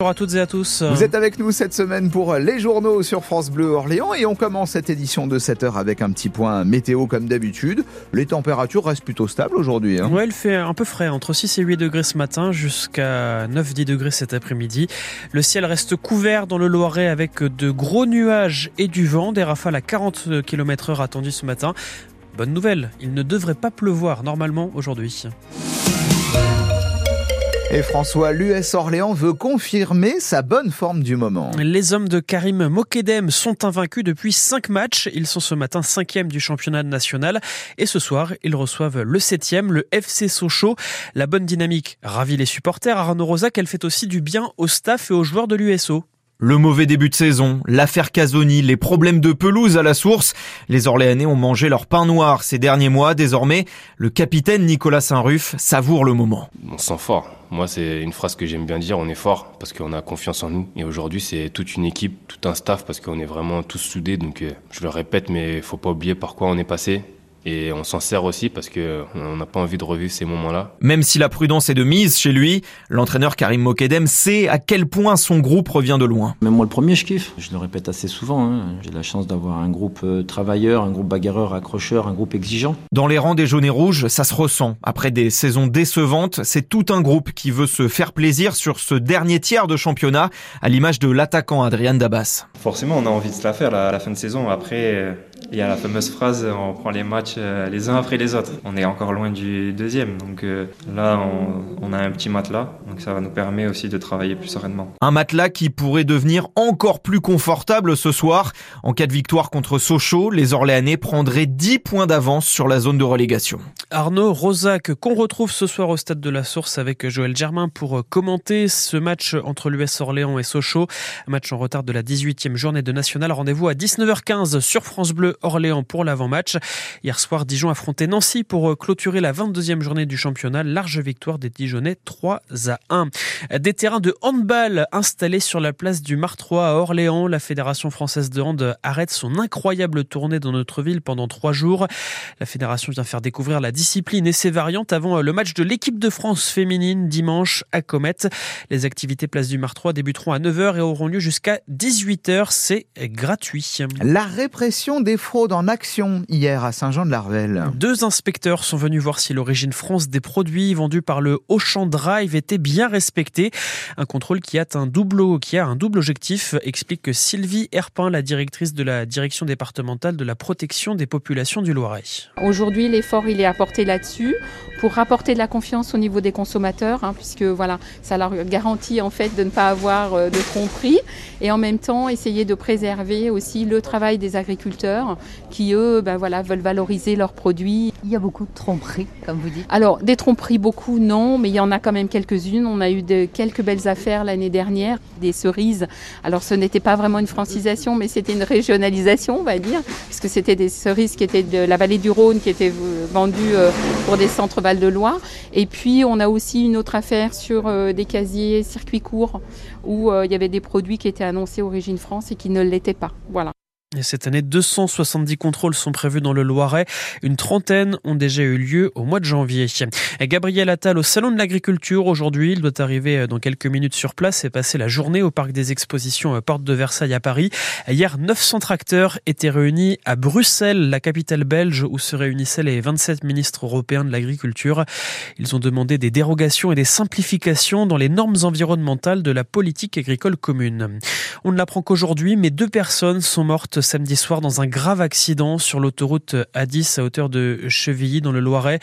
Bonjour à toutes et à tous. Vous êtes avec nous cette semaine pour les journaux sur France Bleu Orléans et on commence cette édition de 7h avec un petit point météo comme d'habitude. Les températures restent plutôt stables aujourd'hui. Hein. Ouais, il fait un peu frais, entre 6 et 8 degrés ce matin jusqu'à 9-10 degrés cet après-midi. Le ciel reste couvert dans le Loiret avec de gros nuages et du vent, des rafales à 40 km heure attendues ce matin. Bonne nouvelle, il ne devrait pas pleuvoir normalement aujourd'hui. Et François, l'US Orléans veut confirmer sa bonne forme du moment. Les hommes de Karim Mokedem sont invaincus depuis 5 matchs. Ils sont ce matin 5e du championnat national. Et ce soir, ils reçoivent le 7e, le FC Sochaux. La bonne dynamique ravit les supporters. Arnaud Rosac, elle fait aussi du bien au staff et aux joueurs de l'USO. Le mauvais début de saison, l'affaire Casoni, les problèmes de pelouse à la source, les Orléanais ont mangé leur pain noir ces derniers mois. Désormais, le capitaine Nicolas Saint-Ruf savoure le moment. On sent fort. Moi, c'est une phrase que j'aime bien dire. On est fort parce qu'on a confiance en nous. Et aujourd'hui, c'est toute une équipe, tout un staff parce qu'on est vraiment tous soudés. Donc, euh, je le répète, mais faut pas oublier par quoi on est passé. Et on s'en sert aussi parce qu'on n'a pas envie de revivre ces moments-là. Même si la prudence est de mise chez lui, l'entraîneur Karim Mokedem sait à quel point son groupe revient de loin. Même moi le premier, je kiffe. Je le répète assez souvent. Hein. J'ai la chance d'avoir un groupe euh, travailleur, un groupe bagarreur, accrocheur, un groupe exigeant. Dans les rangs des jaunes et rouges, ça se ressent. Après des saisons décevantes, c'est tout un groupe qui veut se faire plaisir sur ce dernier tiers de championnat, à l'image de l'attaquant Adrian Dabas. Forcément, on a envie de se la faire à la fin de saison. Après, euh, il y a la fameuse phrase on prend les matchs euh, les uns après les autres. On est encore loin du deuxième, donc euh, là on, a un petit matelas, donc ça va nous permettre aussi de travailler plus sereinement. Un matelas qui pourrait devenir encore plus confortable ce soir. En cas de victoire contre Sochaux, les Orléanais prendraient 10 points d'avance sur la zone de relégation. Arnaud Rosac, qu'on retrouve ce soir au stade de la Source avec Joël Germain pour commenter ce match entre l'US Orléans et Sochaux. Match en retard de la 18e journée de National. Rendez-vous à 19h15 sur France Bleu Orléans pour l'avant-match. Hier soir, Dijon affrontait Nancy pour euh, clôturer la 22e journée du championnat. Large victoire des Dijonais 3 à 1. Des terrains de handball installés sur la place du Martrois à Orléans. La Fédération française de hand arrête son incroyable tournée dans notre ville pendant trois jours. La fédération vient faire découvrir la discipline et ses variantes avant euh, le match de l'équipe de France féminine dimanche à Comet. Les activités place du Martrois débuteront à 9h et auront lieu jusqu'à 18h. C'est gratuit. La répression des fraude en action hier à Saint-Jean-de-Larvel. Deux inspecteurs sont venus voir si l'origine France des produits vendus par le Auchan Drive était bien respectée. Un contrôle qui a un double, qui a un double objectif, explique Sylvie Herpin, la directrice de la direction départementale de la protection des populations du Loiret. Aujourd'hui, l'effort il est apporté là-dessus pour rapporter de la confiance au niveau des consommateurs, hein, puisque voilà, ça leur garantit en fait de ne pas avoir euh, de tromperie, et en même temps essayer de préserver aussi le travail des agriculteurs qui eux, ben voilà, veulent valoriser leurs produits. Il y a beaucoup de tromperies, comme vous dites. Alors des tromperies beaucoup non, mais il y en a quand même quelques-unes. On a eu de, quelques belles affaires l'année dernière, des cerises. Alors ce n'était pas vraiment une francisation, mais c'était une régionalisation, on va dire, puisque c'était des cerises qui étaient de la vallée du Rhône, qui étaient vendues euh, pour des centres de loire Et puis on a aussi une autre affaire sur euh, des casiers circuits courts où euh, il y avait des produits qui étaient annoncés Origine France et qui ne l'étaient pas. Voilà. Et cette année, 270 contrôles sont prévus dans le Loiret. Une trentaine ont déjà eu lieu au mois de janvier. Gabriel Attal au Salon de l'Agriculture aujourd'hui. Il doit arriver dans quelques minutes sur place et passer la journée au Parc des Expositions Porte de Versailles à Paris. Hier, 900 tracteurs étaient réunis à Bruxelles, la capitale belge, où se réunissaient les 27 ministres européens de l'agriculture. Ils ont demandé des dérogations et des simplifications dans les normes environnementales de la politique agricole commune. On ne l'apprend qu'aujourd'hui, mais deux personnes sont mortes samedi soir dans un grave accident sur l'autoroute A10 à hauteur de Chevilly dans le Loiret.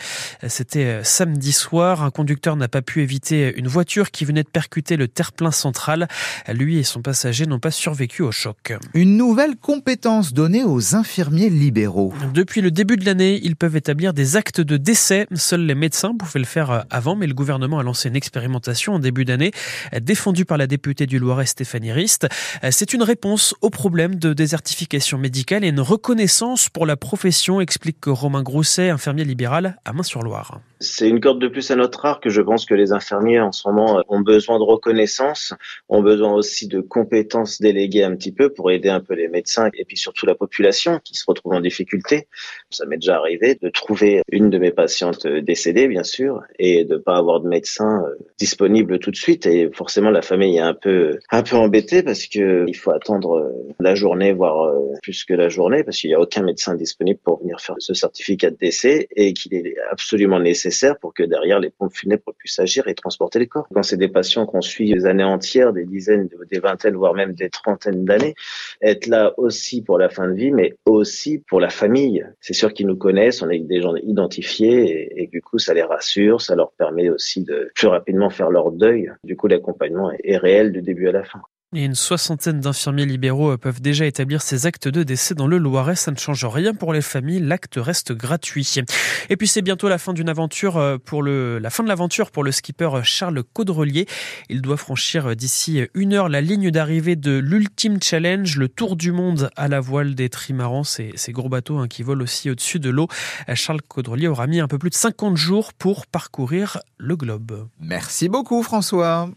C'était euh, samedi soir. Un conducteur n'a pas pu éviter une voiture qui venait de percuter le terre-plein central. Lui et son passager n'ont pas survécu au choc. Une nouvelle compétence donnée aux infirmiers libéraux. Depuis le début de l'année, ils peuvent établir des actes de décès. Seuls les médecins pouvaient le faire avant, mais le gouvernement a lancé une expérimentation en début d'année, défendue par la députée du Loiret Stéphanie Rist. C'est une réponse au problème de désertification médicale et une reconnaissance pour la profession, explique Romain Grousset, infirmier libéral à Main-sur-Loire. C'est une corde de plus à notre arc que je pense que les infirmiers en ce moment ont besoin de reconnaissance, ont besoin aussi de compétences déléguées un petit peu pour aider un peu les médecins et puis surtout la population qui se retrouve en difficulté. Ça m'est déjà arrivé de trouver une de mes patientes décédée, bien sûr, et de pas avoir de médecin euh, disponible tout de suite. Et forcément, la famille est un peu, un peu embêtée parce que il faut attendre euh, la journée, voire euh, plus que la journée, parce qu'il n'y a aucun médecin disponible pour venir faire ce certificat de décès et qu'il est absolument nécessaire pour que derrière les pompes funèbres puissent agir et transporter les corps. Quand c'est des patients qu'on suit des années entières, des dizaines, des vingtaines, voire même des trentaines d'années, être là aussi pour la fin de vie, mais aussi pour la famille. C'est sûr qu'ils nous connaissent, on est des gens identifiés et, et, du coup ça les rassure, ça leur permet aussi de plus rapidement faire leur deuil. Du coup l'accompagnement est réel du début à la fin. Et une soixantaine d'infirmiers libéraux euh, peuvent déjà établir ces actes de décès dans le Loiret. Ça ne change rien pour les familles. L'acte reste gratuit. Et puis c'est bientôt la fin d'une aventure euh, pour le, la fin de l'aventure pour le skipper euh, Charles Caudrelier. Il doit franchir d'ici une heure la ligne d'arrivée de l'Ultime Challenge, le tour du monde à la voile des trimarans, ces, ces gros bateaux hein, qui volent aussi au-dessus de l'eau. Charles Caudrelier aura mis un peu plus de 50 jours pour parcourir le globe. Merci beaucoup François.